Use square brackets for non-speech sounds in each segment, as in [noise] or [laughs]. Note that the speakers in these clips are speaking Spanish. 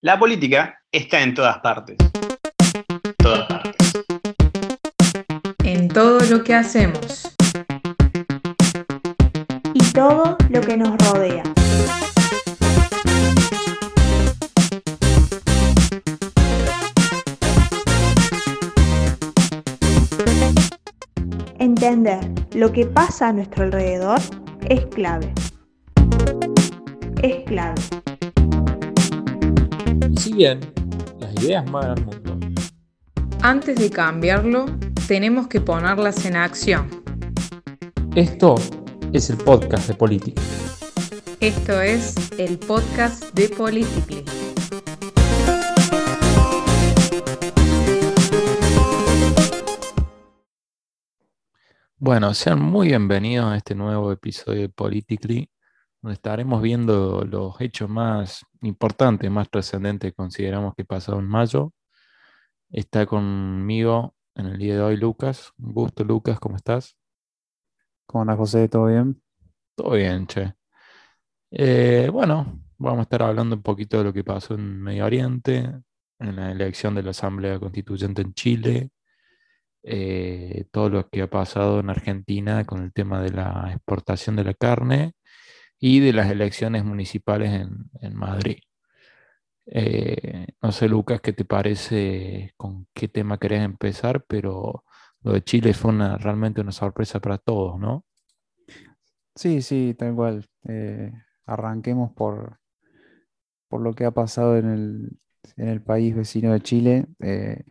La política está en todas partes. Todas partes. En todo lo que hacemos. Y todo lo que nos rodea. Entender lo que pasa a nuestro alrededor es clave. Es clave. Si bien las ideas mueven al mundo, Antes de cambiarlo, tenemos que ponerlas en acción. esto es el podcast de política. Esto es el podcast de Politically. Bueno, sean muy bienvenidos a este nuevo episodio de Politically, donde estaremos viendo los hechos más importantes, más trascendentes consideramos que pasó en mayo. Está conmigo en el día de hoy Lucas. Un gusto, Lucas, ¿cómo estás? ¿Cómo andas, José? ¿Todo bien? Todo bien, che. Eh, bueno, vamos a estar hablando un poquito de lo que pasó en Medio Oriente, en la elección de la Asamblea Constituyente en Chile, eh, todo lo que ha pasado en Argentina con el tema de la exportación de la carne y de las elecciones municipales en, en Madrid. Eh, no sé, Lucas, qué te parece, con qué tema querés empezar, pero lo de Chile fue una, realmente una sorpresa para todos, ¿no? Sí, sí, tal cual. Eh, arranquemos por, por lo que ha pasado en el, en el país vecino de Chile. Eh,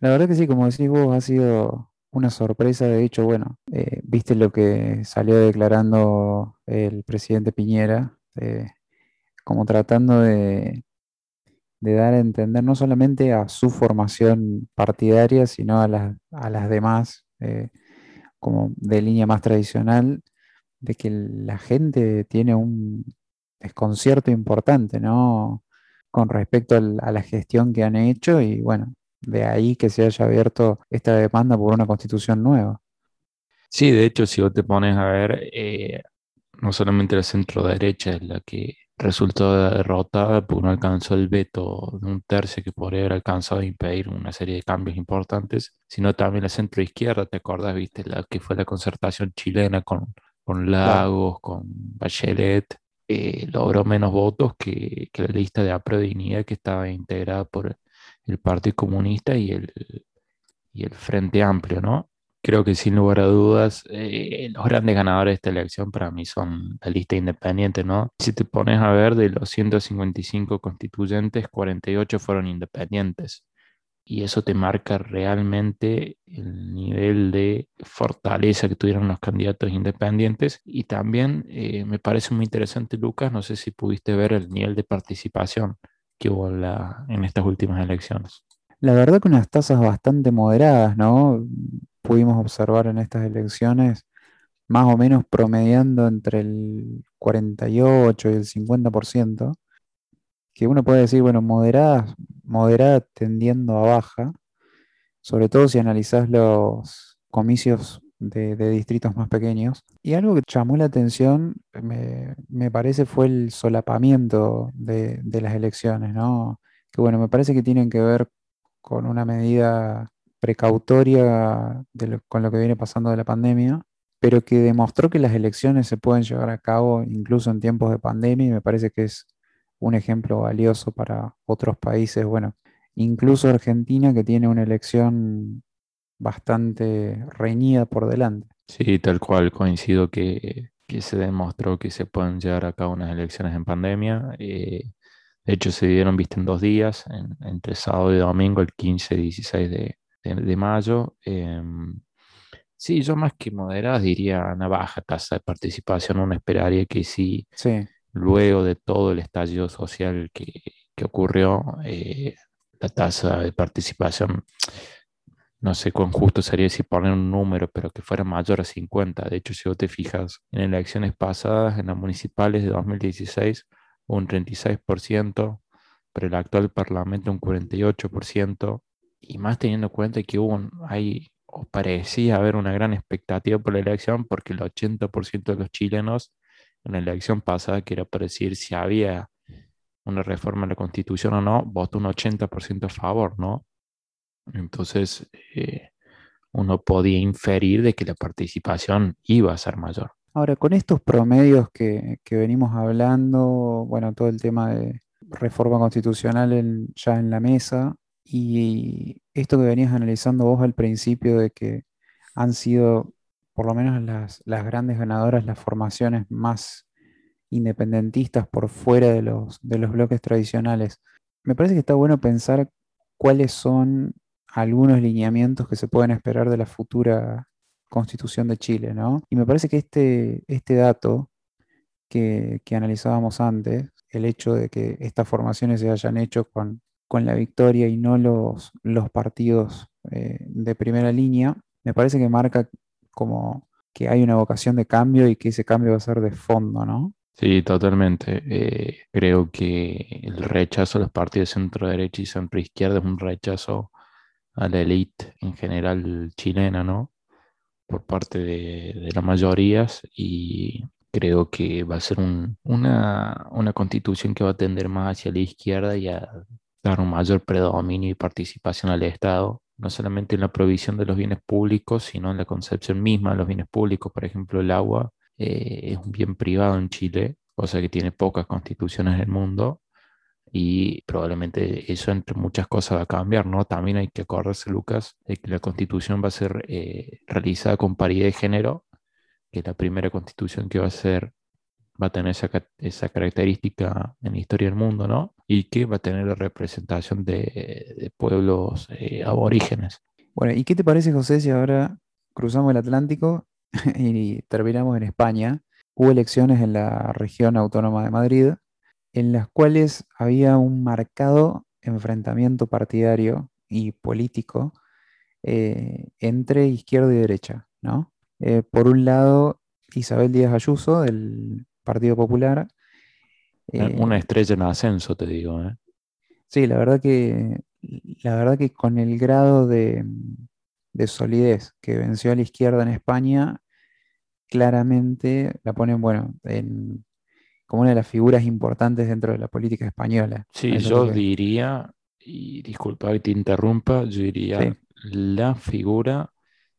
la verdad que sí, como decís vos, ha sido una sorpresa. De hecho, bueno, viste lo que salió declarando el presidente Piñera, eh, como tratando de, de dar a entender no solamente a su formación partidaria, sino a las, a las demás, eh, como de línea más tradicional, de que la gente tiene un desconcierto importante, ¿no? Con respecto a la gestión que han hecho y bueno, de ahí que se haya abierto esta demanda por una constitución nueva. Sí, de hecho, si vos te pones a ver, eh, no solamente la centro derecha es la que resultó derrotada porque no alcanzó el veto de un tercio que podría haber alcanzado a impedir una serie de cambios importantes, sino también la centro izquierda, ¿te acordás? ¿Viste? La que fue la concertación chilena con, con Lagos, con Bachelet, eh, logró menos votos que, que la lista de apruebo dignidad que estaba integrada por el Partido Comunista y el, y el Frente Amplio, ¿no? Creo que sin lugar a dudas, eh, los grandes ganadores de esta elección para mí son la lista independiente, ¿no? Si te pones a ver, de los 155 constituyentes, 48 fueron independientes. Y eso te marca realmente el nivel de fortaleza que tuvieron los candidatos independientes. Y también eh, me parece muy interesante, Lucas, no sé si pudiste ver el nivel de participación que hubo la- en estas últimas elecciones. La verdad que unas tasas bastante moderadas, ¿no? Pudimos observar en estas elecciones más o menos promediando entre el 48 y el 50%, que uno puede decir, bueno, moderadas, moderada tendiendo a baja, sobre todo si analizás los comicios de, de distritos más pequeños. Y algo que llamó la atención, me, me parece, fue el solapamiento de, de las elecciones, ¿no? Que bueno, me parece que tienen que ver con una medida precautoria con lo que viene pasando de la pandemia, pero que demostró que las elecciones se pueden llevar a cabo incluso en tiempos de pandemia y me parece que es un ejemplo valioso para otros países, bueno, incluso Argentina que tiene una elección bastante reñida por delante. Sí, tal cual, coincido que, se demostró que se pueden llevar a cabo unas elecciones en pandemia. eh, de hecho, se dieron, viste, en dos días, en- entre sábado y domingo, el 15 y 16 de, de- de mayo. em, sí, yo más que moderadas diría una baja tasa de participación. Uno esperaría que sí, Sí, luego de todo el estallido social que, que ocurrió, eh, la tasa de participación no sé cuán justo sería si poner un número, pero que fuera mayor a 50. De hecho, si vos te fijas en elecciones pasadas, en las municipales de 2016, hubo un 36%, pero el actual parlamento un 48%, y más teniendo en cuenta que hubo un- hay, parecía haber una gran expectativa por la elección, porque el 80% de los chilenos en la elección pasada, que era para decir si había una reforma de la constitución o no, votó un 80% a favor, ¿no? Entonces, eh, uno podía inferir de que la participación iba a ser mayor. Ahora, con estos promedios que, que venimos hablando, bueno, todo el tema de reforma constitucional en- ya en la mesa y esto que venías analizando vos al principio de que han sido, por lo menos las, las grandes ganadoras, las formaciones más independentistas por fuera de los, de los bloques tradicionales. Me parece que está bueno pensar cuáles son algunos lineamientos que se pueden esperar de la futura constitución de Chile, ¿no? Y me parece que este, este dato que, que analizábamos antes, el hecho de que estas formaciones se hayan hecho con, con la victoria y no los, los partidos eh, de primera línea, me parece que marca como que hay una vocación de cambio y que ese cambio va a ser de fondo, ¿no? Sí, totalmente. Eh, creo que el rechazo a los partidos centro derecha y centro izquierda es un rechazo a la élite en general chilena, ¿no? Por parte de, de las mayorías y creo que va a ser un- una, una constitución que va a tender más hacia la izquierda y a dar un mayor predominio y participación al Estado, no solamente en la provisión de los bienes públicos, sino en la concepción misma de los bienes públicos. Por ejemplo, el agua eh, es un bien privado en Chile, cosa que tiene pocas constituciones en el mundo y probablemente eso entre muchas cosas va a cambiar, ¿no? También hay que acordarse, Lucas, de que la constitución va a ser eh, realizada con paridad de género, que es la primera constitución que va a ser, va a tener esa, esa característica en la historia del mundo, ¿no? Y que va a tener la representación de, pueblos eh, aborígenes. Bueno, ¿y qué te parece, José, si ahora cruzamos el Atlántico [laughs] y terminamos en España? Hubo elecciones en la región autónoma de Madrid, en las cuales había un marcado enfrentamiento partidario y político eh, entre izquierda y derecha, ¿no? Eh, por un lado, Isabel Díaz Ayuso, del Partido Popular. Eh, Una estrella en ascenso, te digo, ¿eh? Sí, la verdad que, la verdad que con el grado de, de solidez que venció a la izquierda en España, claramente la ponen, bueno, en- como una de las figuras importantes dentro de la política española. Sí, Eso yo que- diría, y disculpa que te interrumpa, yo diría Sí. la figura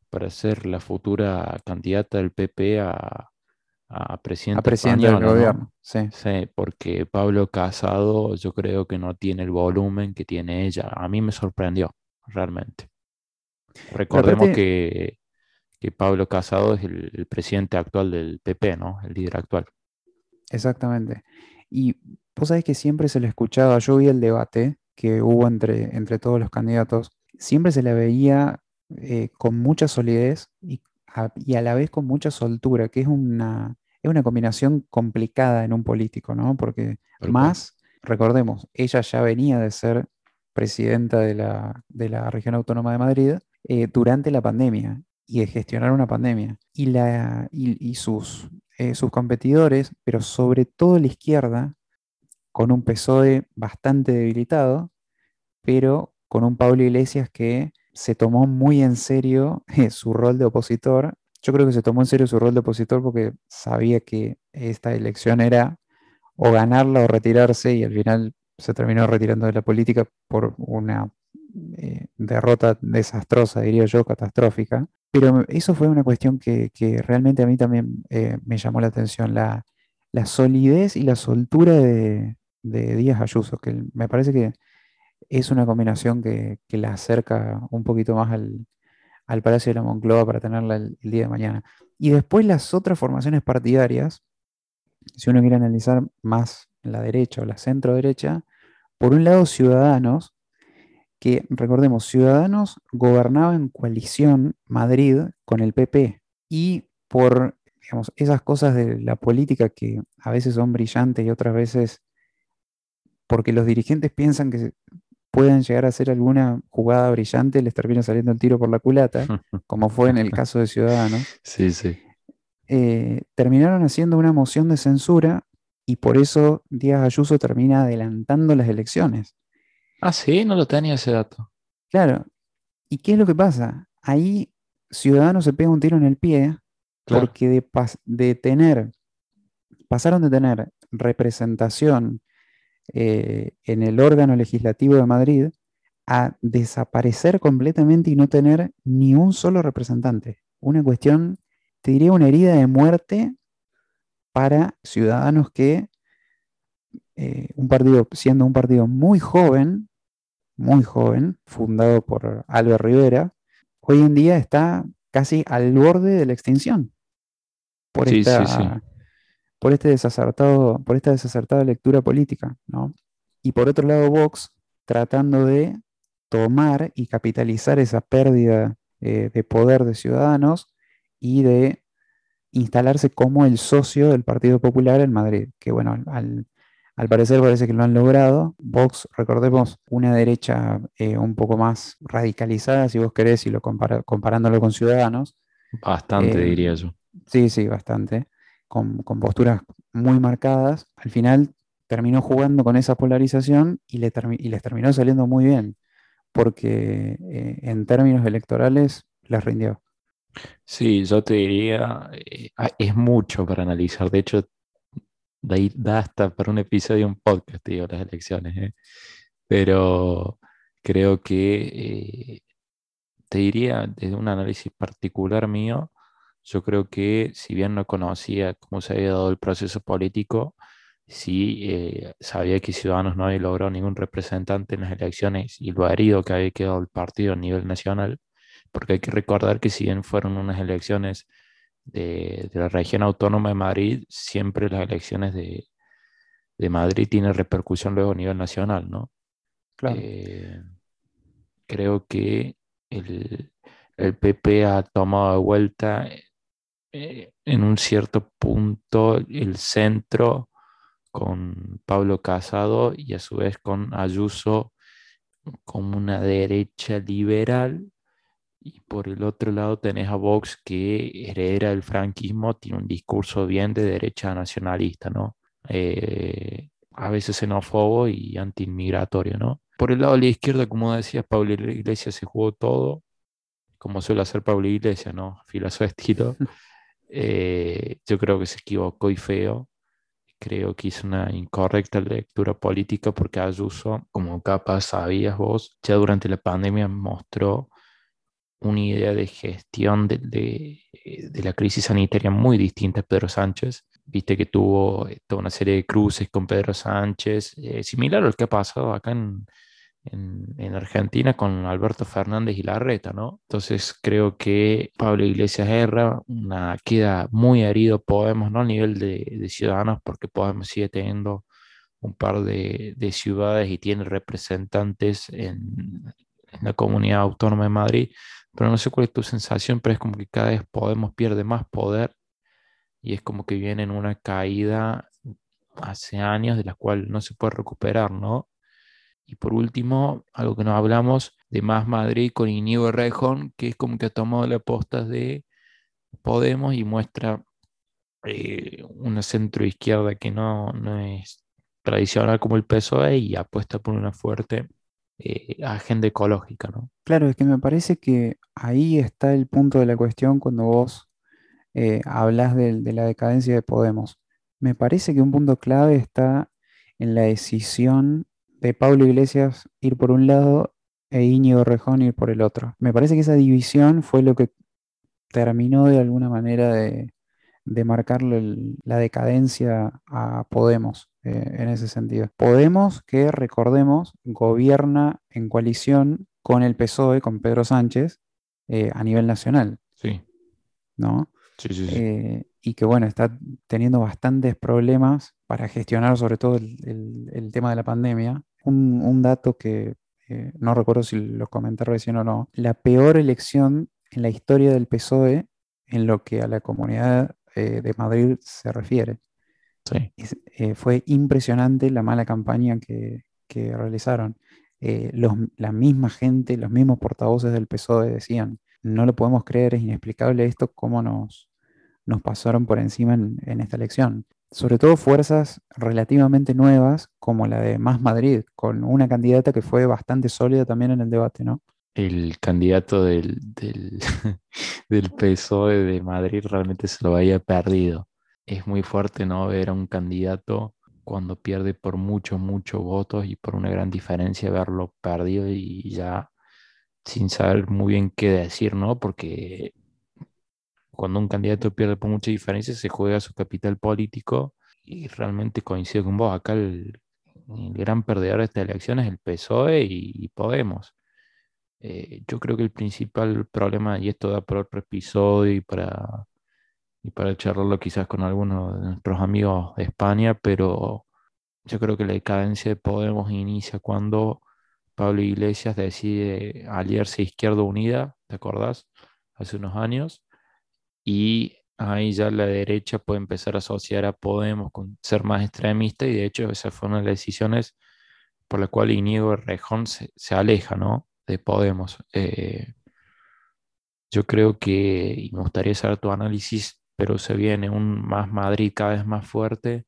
para ser la futura candidata del PP a, a presidente a presidente del gobierno. Sí, Sí, porque Pablo Casado yo creo que no tiene el volumen que tiene ella. A mí me sorprendió, realmente. Recordemos que, que Pablo Casado es el, el presidente actual del PP, ¿no? El líder actual. exactamente. Y vos sabés que siempre se le escuchaba, yo vi el debate que hubo entre, entre todos los candidatos, siempre se la veía eh, con mucha solidez y a, y a la vez con mucha soltura, que es una, es una combinación complicada en un político, ¿no? Porque cual. más, recordemos, ella ya venía de ser presidenta de la, de la región autónoma de Madrid eh, durante la pandemia y de gestionar una pandemia. Y, la, y, y sus, eh, sus competidores, pero sobre todo la izquierda, con un PSOE bastante debilitado, pero con un Pablo Iglesias que se tomó muy en serio eh, su rol de opositor. Yo creo que se tomó en serio su rol de opositor porque sabía que esta elección era o ganarla o retirarse y al final se terminó retirando de la política por una eh, derrota desastrosa, diría yo, catastrófica. Pero eso fue una cuestión que, realmente a mí también eh, me llamó la atención, la, la solidez y la soltura de, de Díaz Ayuso, que me parece que es una combinación que, que la acerca un poquito más al, al Palacio de la Moncloa para tenerla el, día de mañana. Y después las otras formaciones partidarias, si uno quiere analizar más la derecha o la centro derecha, por un lado Ciudadanos, que recordemos, Ciudadanos gobernaba en coalición Madrid con el PP y por digamos, esas cosas de la política que a veces son brillantes y otras veces porque los dirigentes piensan que puedan llegar a hacer alguna jugada brillante, les termina saliendo el tiro por la culata, [laughs] como fue en el caso de Ciudadanos, Sí, sí. eh, terminaron haciendo una moción de censura y por eso Díaz Ayuso termina adelantando las elecciones. Ah, sí, no lo tenía ese dato. Claro. ¿Y qué es lo que pasa? Ahí Ciudadanos se pega un tiro en el pie Claro. porque de, pas- de tener, pasaron de tener representación eh, en el órgano legislativo de Madrid a desaparecer completamente y no tener ni un solo representante. Una cuestión, te diría, una herida de muerte para ciudadanos que eh, un partido, siendo un partido muy joven, muy joven, fundado por Albert Rivera, hoy en día está casi al borde de la extinción por, Sí, esta, sí, sí. Por este desacertado, por esta desacertada lectura política, ¿no? Y por otro lado, Vox tratando de tomar y capitalizar esa pérdida eh, de poder de ciudadanos y de instalarse como el socio del Partido Popular en Madrid, que bueno, al, al parecer parece que lo han logrado. Vox, recordemos, una derecha eh, un poco más radicalizada, si vos querés, y lo compara- comparándolo con Ciudadanos. Bastante, Eh, diría yo. Sí, sí, bastante. Con, posturas muy marcadas. Al final terminó jugando con esa polarización y, le termi- y les terminó saliendo muy bien, porque eh, en términos electorales les rindió. Sí, yo te diría, eh, ah, es mucho para analizar. De hecho, da, hasta para un episodio un podcast, digo, las elecciones. ¿eh? Pero creo que, te diría, desde un análisis particular mío, yo creo que si bien no conocía cómo se había dado el proceso político, sí eh, sabía que Ciudadanos no había logrado ningún representante en las elecciones y lo herido que había quedado el partido a nivel nacional porque hay que recordar que si bien fueron unas elecciones de, de la región autónoma de Madrid, siempre las elecciones de, de Madrid tienen repercusión luego a nivel nacional, ¿no? Claro. Eh, creo que el, el PP ha tomado de vuelta eh, en un cierto punto el centro con Pablo Casado y a su vez con Ayuso como una derecha liberal y por el otro lado tenés a Vox que heredera del franquismo, tiene un discurso bien de derecha nacionalista, ¿no? Eh, a veces xenófobo y antiinmigratorio, ¿no? Por el lado de la izquierda, como decías, Pablo Iglesias se jugó todo, como suele hacer Pablo Iglesias, ¿no? Fila su estilo. [laughs] Eh, yo creo que se equivocó y feo. Creo que hizo una incorrecta lectura política porque Ayuso, como capaz sabías vos, ya durante la pandemia mostró una idea de gestión de, de, de, la crisis sanitaria muy distinta a Pedro Sánchez. Viste que tuvo toda una serie de cruces con Pedro Sánchez, eh, similar a lo que ha pasado acá en, en, en, Argentina con Alberto Fernández y Larreta, ¿no? Entonces creo que Pablo Iglesias erra, una, queda muy herido Podemos, ¿no? A nivel de, ciudadanos, porque Podemos sigue teniendo un par de, de ciudades y tiene representantes en, en la comunidad autónoma de Madrid, pero no sé cuál es tu sensación, pero es como que cada vez Podemos pierde más poder y es como que viene en una caída hace años de la cual no se puede recuperar, ¿no? Y por último, algo que nos hablamos de Más Madrid con Inigo Rejón, que es como que ha tomado las postas de Podemos y muestra eh, una centro izquierda que no, no, es tradicional como el PSOE y apuesta por una fuerte eh, agenda ecológica, ¿no? Claro, es que me parece que ahí está el punto de la cuestión cuando vos eh, hablas de, la decadencia de Podemos. Me parece que un punto clave está en la decisión de Pablo Iglesias ir por un lado e Íñigo Rejón ir por el otro. Me parece que esa división fue lo que terminó de alguna manera de, de marcarle el, la decadencia a Podemos eh, en ese sentido. Podemos, que recordemos, gobierna en coalición con el PSOE, con Pedro Sánchez, eh, a nivel nacional. Sí. ¿No? Sí, sí, sí. Eh, y que bueno, está teniendo bastantes problemas para gestionar sobre todo el, el, el tema de la pandemia. Un, un dato que eh, no recuerdo si lo comenté recién o no, la peor elección en la historia del PSOE en lo que a la comunidad eh, de Madrid se refiere. Sí. Es, eh, fue impresionante la mala campaña que, que realizaron. Los, la misma gente, los mismos portavoces del PSOE decían, no lo podemos creer, es inexplicable esto, cómo nos, nos pasaron por encima en, en, esta elección. Sobre todo fuerzas relativamente nuevas, como la de Más Madrid, con una candidata que fue bastante sólida también en el debate, ¿no? El candidato del, del, [laughs] del PSOE de Madrid realmente se lo había perdido. Es muy fuerte, ¿no? Ver a un candidato cuando pierde por muchos, muchos votos y por una gran diferencia verlo perdido y ya sin saber muy bien qué decir, ¿no? Porque cuando un candidato pierde por mucha diferencia se juega su capital político y realmente coincido con vos, acá el, gran perdedor de esta elección es el PSOE y, Podemos. Eh, yo creo que el principal problema, y esto da por otro episodio y para, y para charlarlo quizás con algunos de nuestros amigos de España, pero yo creo que la decadencia de Podemos inicia cuando Pablo Iglesias decide aliarse a Izquierda Unida, ¿te acordás? Hace unos años. Y ahí ya la derecha puede empezar a asociar a Podemos con ser más extremista y de hecho esa fue una de las decisiones por la cual Inigo Rejón se, se aleja, ¿no? De Podemos. Eh, yo creo que, y me gustaría saber tu análisis, pero se viene un más Madrid cada vez más fuerte,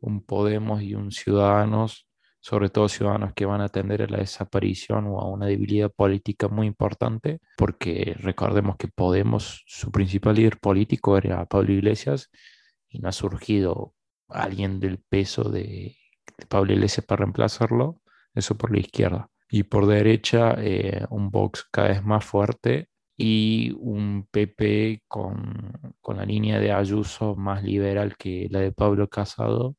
un Podemos y un Ciudadanos, sobre todo ciudadanos que van a atender a la desaparición o a una debilidad política muy importante, porque recordemos que Podemos, su principal líder político era Pablo Iglesias, y no ha surgido alguien del peso de, de Pablo Iglesias para reemplazarlo, eso por la izquierda. Y por derecha, eh, un Vox cada vez más fuerte y un PP con, con, la línea de Ayuso más liberal que la de Pablo Casado.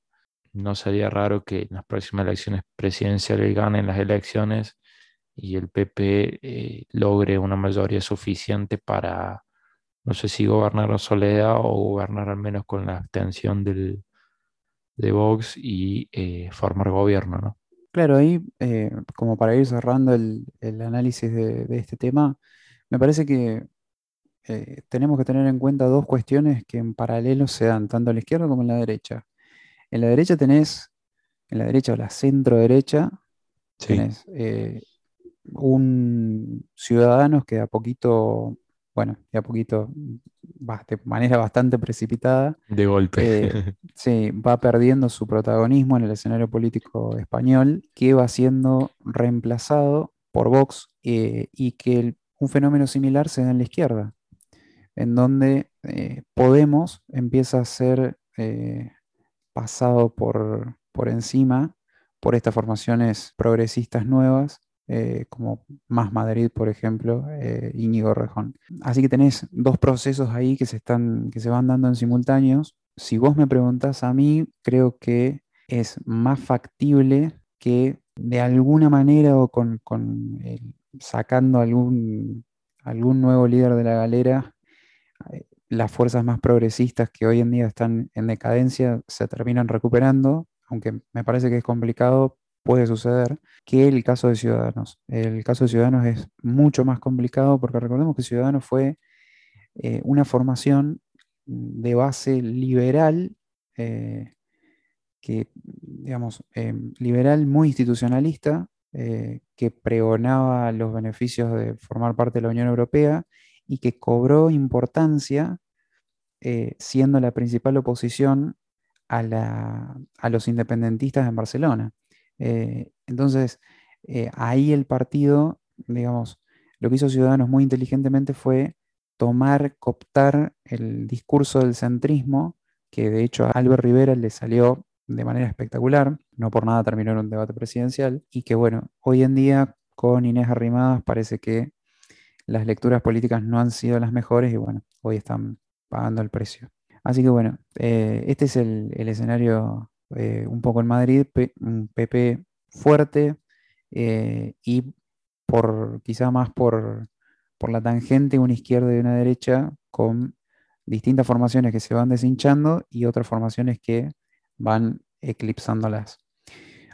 No sería raro que en las próximas elecciones presidenciales ganen las elecciones y el PP eh, logre una mayoría suficiente para, no sé si gobernar en soledad o gobernar al menos con la abstención del, de Vox y eh, formar gobierno, ¿no? Claro, ahí, eh, como para ir cerrando el, el análisis de, este tema, me parece que tenemos que tener en cuenta dos cuestiones que en paralelo se dan, tanto a la izquierda como en la derecha. En la derecha tenés, en la derecha o la centro derecha, sí. tenés eh, un ciudadanos que a poquito, bueno, de a poquito, de manera bastante precipitada. De golpe. Eh, [laughs] sí, va perdiendo su protagonismo en el escenario político español, que va siendo reemplazado por Vox eh, y que el, un fenómeno similar se da en la izquierda, en donde eh, Podemos empieza a ser pasado por, por encima por estas formaciones progresistas nuevas eh, como Más Madrid, por ejemplo, eh, Íñigo Rejón. Así que tenés dos procesos ahí que se, están, que se van dando en simultáneos. Si vos me preguntás a mí, creo que es más factible que de alguna manera o con, con sacando algún, algún nuevo líder de la galera, eh, las fuerzas más progresistas que hoy en día están en decadencia se terminan recuperando, aunque me parece que es complicado puede suceder que el caso de Ciudadanos. El caso de Ciudadanos es mucho más complicado porque recordemos que Ciudadanos fue eh, una formación de base liberal, eh, que, digamos, eh, liberal muy institucionalista, que pregonaba los beneficios de formar parte de la Unión Europea y que cobró importancia eh, siendo la principal oposición a, la, a los independentistas en Barcelona. Eh, entonces, eh, ahí el partido, digamos, lo que hizo Ciudadanos muy inteligentemente fue tomar, cooptar el discurso del centrismo, que de hecho a Albert Rivera le salió de manera espectacular, no por nada terminó en un debate presidencial, y que bueno, hoy en día con Inés Arrimadas parece que las lecturas políticas no han sido las mejores y bueno, hoy están pagando el precio. Así que bueno, eh, este es el, el escenario eh, un poco en Madrid, un PP fuerte eh, y por quizá más por, por la tangente una izquierda y una derecha con distintas formaciones que se van deshinchando y otras formaciones que van eclipsándolas.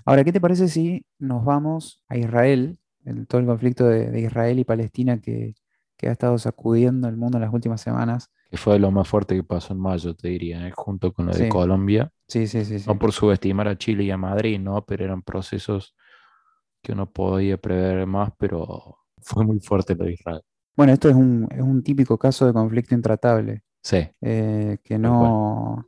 Ahora, ¿qué te parece si nos vamos a Israel, en todo el conflicto de, de Israel y Palestina que, que, ha estado sacudiendo el mundo en las últimas semanas? Que fue lo más fuerte que pasó en mayo, te diría, ¿eh? junto con lo de sí. Colombia. Sí, sí, sí, sí. No por subestimar a Chile y a Madrid, ¿no? Pero eran procesos que uno podía prever más, pero fue muy fuerte lo de Israel. Bueno, esto es un, es un típico caso de conflicto intratable. Sí. Eh, que, no,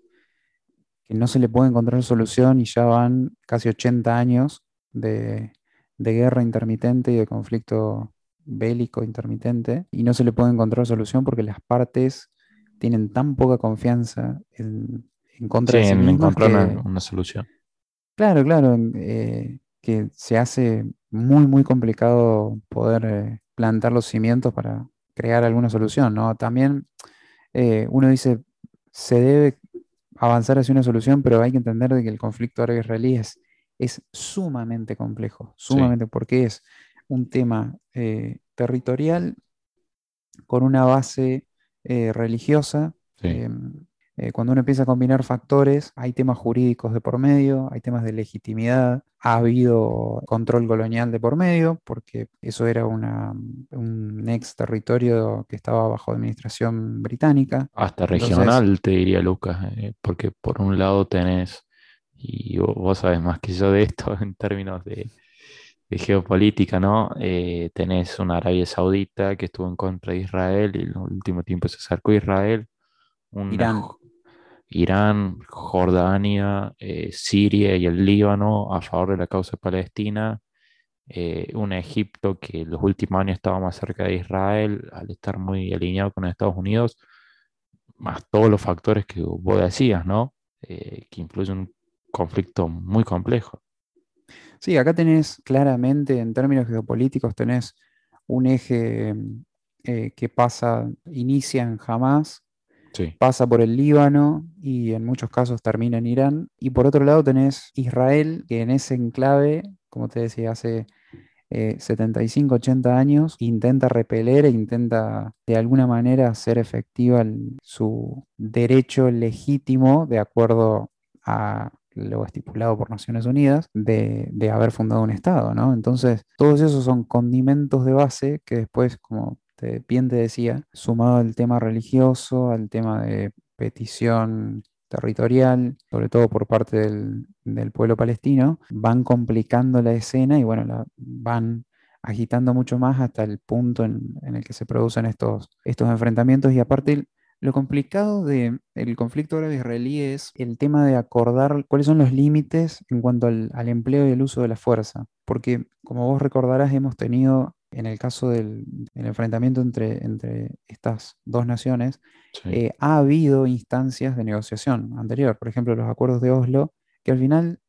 que no se le puede encontrar solución y ya van casi 80 años de, de guerra intermitente y de conflicto bélico intermitente y no se le puede encontrar solución porque las partes tienen tan poca confianza en, en contra sí, de sí en encontrar que, una, una, solución. Claro, claro, eh, que se hace muy, muy complicado poder eh, plantar los cimientos para crear alguna solución, ¿no? También eh, uno dice, se debe avanzar hacia una solución, pero hay que entender de que el conflicto árabe-israelí es, es sumamente complejo, Sí, sumamente, porque es un tema territorial con una base eh, religiosa. sí. em, eh, cuando uno empieza a combinar factores, hay temas jurídicos de por medio, hay temas de legitimidad, ha habido control colonial de por medio, porque eso era una- un ex territorio que estaba bajo administración británica. Hasta Entonces, regional, te diría Lucas, eh, porque por un lado tenés, y vo- vos sabes más que yo de esto [laughs] en términos de, de geopolítica, ¿no? Eh, tenés una Arabia Saudita que estuvo en contra de Israel y en el último tiempo se acercó a Israel, una Irán, Irán, Jordania, eh, Siria y el Líbano a favor de la causa palestina, eh, un Egipto que en los últimos años estaba más cerca de Israel al estar muy alineado con Estados Unidos más todos los factores que vos decías, ¿no? Que influyen en un conflicto muy complejo. Sí, acá tenés claramente, en términos geopolíticos, tenés un eje mm, eh, que pasa, inicia en Hamas, Sí, pasa por el Líbano y en muchos casos termina en Irán. Y por otro lado tenés Israel, que en ese enclave, como te decía, hace eh, 75, 80 años, intenta repeler e intenta de alguna manera hacer efectiva el- su derecho legítimo, de acuerdo a lo estipulado por Naciones Unidas, de, de haber fundado un Estado, ¿no? Entonces, todos esos son condimentos de base que después, como te- bien te decía, sumado al tema religioso, al tema de petición territorial, sobre todo por parte del, del pueblo palestino, van complicando la escena y bueno, la van agitando mucho más hasta el punto en, en el que se producen estos, estos enfrentamientos y aparte lo complicado del conflicto árabe-israelí es el tema de acordar cuáles son los límites en cuanto al, al empleo y el uso de la fuerza, porque como vos recordarás hemos tenido en el caso del, enfrentamiento entre, entre estas dos naciones, sí, eh, ha habido instancias de negociación anterior, por ejemplo, los acuerdos de Oslo, que al final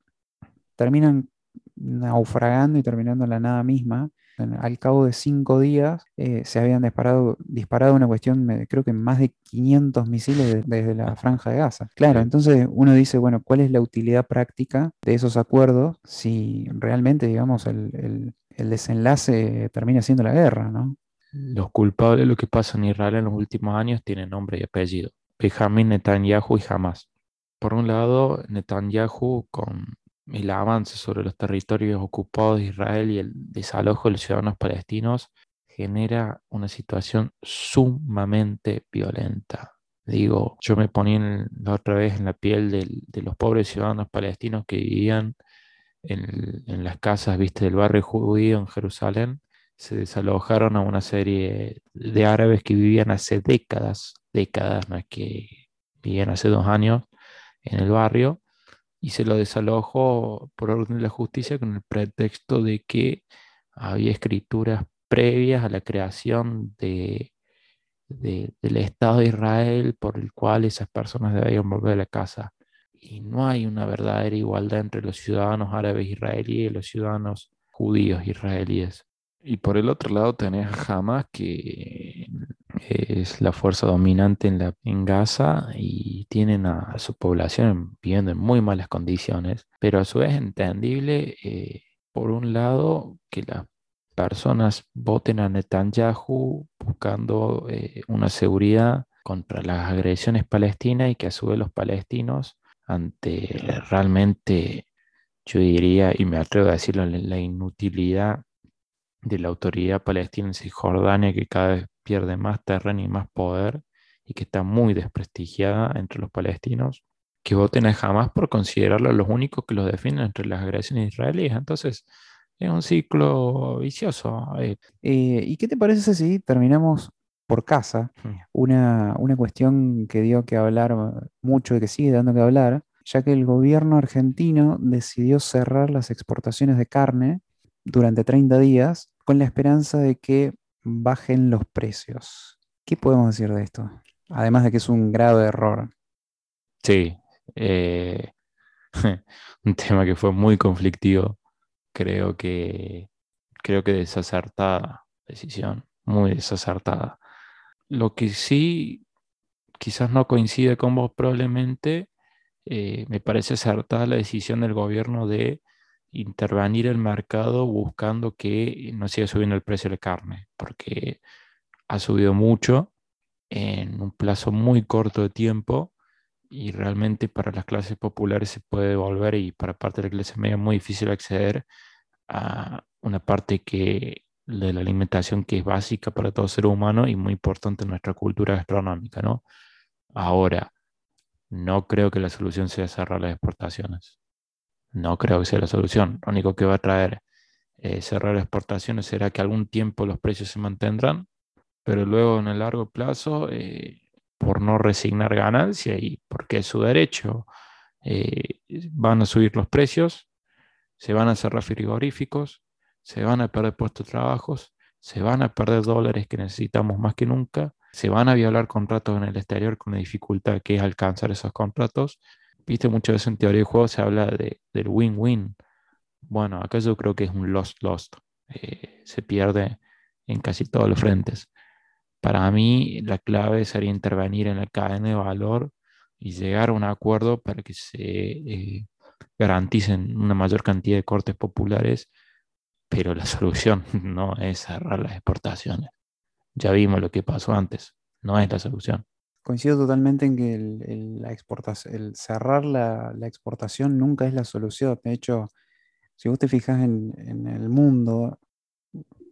terminan naufragando y terminando en la nada misma. Al cabo de cinco días eh, se habían disparado, disparado una cuestión, creo que más de 500 misiles de- desde la franja de Gaza. Claro, entonces uno dice, bueno, ¿cuál es la utilidad práctica de esos acuerdos si realmente, digamos, el, el- el desenlace termina siendo la guerra, ¿no? Los culpables de lo que pasa en Israel en los últimos años tienen nombre y apellido. Benjamin Netanyahu y Hamas. Por un lado, Netanyahu con el avance sobre los territorios ocupados de Israel y el desalojo de los ciudadanos palestinos genera una situación sumamente violenta. Digo, yo me ponía la otra vez en la piel de los pobres ciudadanos palestinos que vivían en, en las casas, viste, del barrio judío en Jerusalén. Se desalojaron a una serie de árabes que vivían hace décadas, décadas, no es que vivían hace dos años en el barrio, y se lo desalojó por orden de la justicia con el pretexto de que había escrituras previas a la creación de, de- del Estado de Israel por el cual esas personas debían volver a la casa. Y no hay una verdadera igualdad entre los ciudadanos árabes israelíes y los ciudadanos judíos israelíes. Y por el otro lado tenés a Hamas, que es la fuerza dominante en, la, en Gaza y tienen a su población viviendo en muy malas condiciones, pero a su vez entendible, eh, por un lado, que las personas voten a Netanyahu buscando eh, una seguridad contra las agresiones palestinas y que a su vez los palestinos, ante realmente, yo diría, y me atrevo a decirlo, la la inutilidad de la autoridad palestina en Cisjordania que cada vez pierde más terreno y más poder y que está muy desprestigiada entre los palestinos, que voten a Hamas por considerarlo los únicos que los defienden entre las agresiones israelíes. Entonces, es un ciclo vicioso. eh, Eh, ¿y qué te parece si terminamos por casa? mm, Una, una cuestión que dio que hablar mucho y que sigue dando que hablar, ya que el gobierno argentino decidió cerrar las exportaciones de carne durante 30 días con la esperanza de que bajen los precios. ¿Qué podemos decir de esto? Además de que es un grave error. Sí, eh, [laughs] un tema que fue muy conflictivo. Creo que, creo que desacertada decisión, muy desacertada. Lo que sí quizás no coincide con vos probablemente, eh, me parece acertada la decisión del gobierno de intervenir el mercado buscando que no siga subiendo el precio de la carne, porque ha subido mucho en un plazo muy corto de tiempo y realmente para las clases populares se puede volver y para parte de la clase media es muy difícil acceder a una parte que de la alimentación que es básica para todo ser humano y muy importante en nuestra cultura gastronómica, ¿no? Ahora, no creo que la solución sea cerrar las exportaciones. No creo que sea la solución. Lo único que va a traer eh, cerrar exportaciones será que algún tiempo los precios se mantendrán, pero luego en el largo plazo, eh, por no resignar ganancia y porque es su derecho, eh, van a subir los precios, se van a cerrar frigoríficos, se van a perder puestos de trabajos, se van a perder dólares que necesitamos más que nunca, se van a violar contratos en el exterior con la dificultad que es alcanzar esos contratos viste mucho de eso en teoría de juego, se habla de, del win-win. Bueno, acá yo creo que es un lost-lost. Eh, se pierde en casi todos los frentes. Para mí, la clave sería intervenir en la cadena de valor y llegar a un acuerdo para que se eh, garanticen una mayor cantidad de cortes populares, pero la [laughs] solución no es cerrar las exportaciones. Ya vimos lo que pasó antes, no es la solución. Coincido totalmente en que el, la el cerrar la, exportación nunca es la solución. De hecho, si vos te fijas en, el mundo,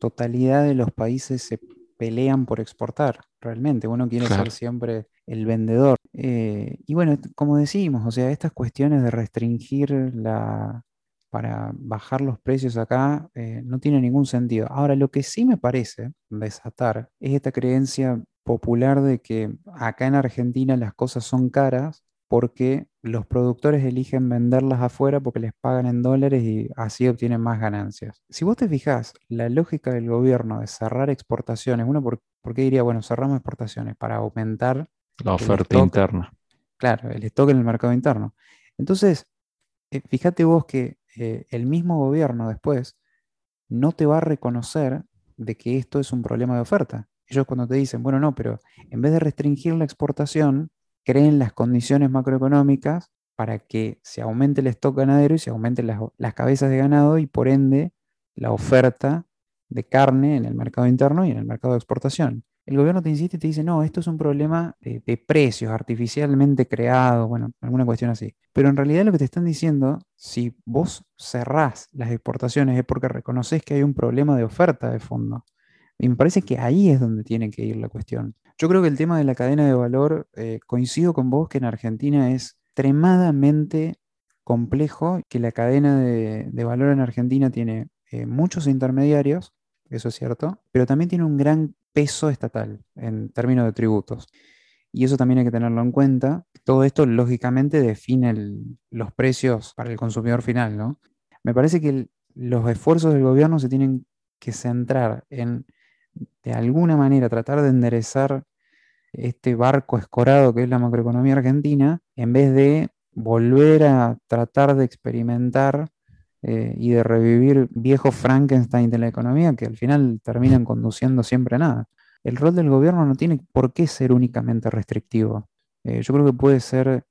totalidad de los países se pelean por exportar, realmente. Uno quiere ser siempre el vendedor. Eh, y bueno, como decimos, o sea, estas cuestiones de restringir la, para bajar los precios acá eh, no tiene ningún sentido. Ahora, lo que sí me parece desatar es esta creencia popular de que acá en Argentina las cosas son caras porque los productores eligen venderlas afuera porque les pagan en dólares y así obtienen más ganancias. Si vos te fijás, la lógica del gobierno de cerrar exportaciones, uno, por, qué diría, bueno, cerramos exportaciones? Para aumentar la oferta interna. Claro, el stock en el mercado interno. Entonces, eh, fíjate vos que eh, el mismo gobierno después no te va a reconocer de que esto es un problema de oferta ellos cuando te dicen, bueno, no, pero en vez de restringir la exportación, creen las condiciones macroeconómicas para que se aumente el stock ganadero y se aumenten las, cabezas de ganado y por ende la oferta de carne en el mercado interno y en el mercado de exportación. El gobierno te insiste y te dice, no, esto es un problema de, de, precios artificialmente creado, bueno, alguna cuestión así. Pero en realidad lo que te están diciendo, si vos cerrás las exportaciones es porque reconoces que hay un problema de oferta de fondo. Y me parece que ahí es donde tiene que ir la cuestión. Yo creo que el tema de la cadena de valor, eh, coincido con vos que en Argentina es extremadamente complejo, que la cadena de, valor en Argentina tiene eh, muchos intermediarios, eso es cierto, pero también tiene un gran peso estatal en términos de tributos. Y eso también hay que tenerlo en cuenta. Todo esto, lógicamente, define los precios para el consumidor final, ¿no? Me parece que los esfuerzos del gobierno se tienen que centrar en de alguna manera tratar de enderezar este barco escorado que es la macroeconomía argentina, en vez de volver a tratar de experimentar eh, y de revivir viejos Frankenstein de la economía que al final terminan conduciendo siempre a nada. El rol del gobierno no tiene por qué ser únicamente restrictivo. Eh, yo creo que puede ser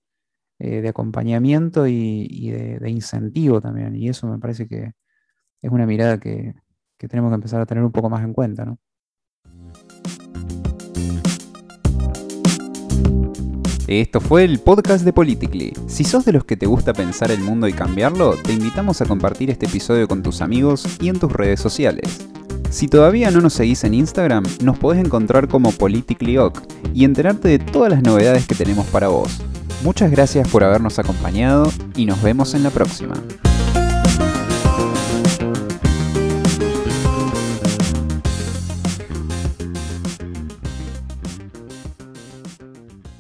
eh, de acompañamiento y, de, incentivo también. Y eso me parece que es una mirada que, que tenemos que empezar a tener un poco más en cuenta. ¿no? Esto fue el podcast de Politically. Si sos de los que te gusta pensar el mundo y cambiarlo, te invitamos a compartir este episodio con tus amigos y en tus redes sociales. Si todavía no nos seguís en Instagram, nos podés encontrar como PoliticallyOc y enterarte de todas las novedades que tenemos para vos. Muchas gracias por habernos acompañado y nos vemos en la próxima.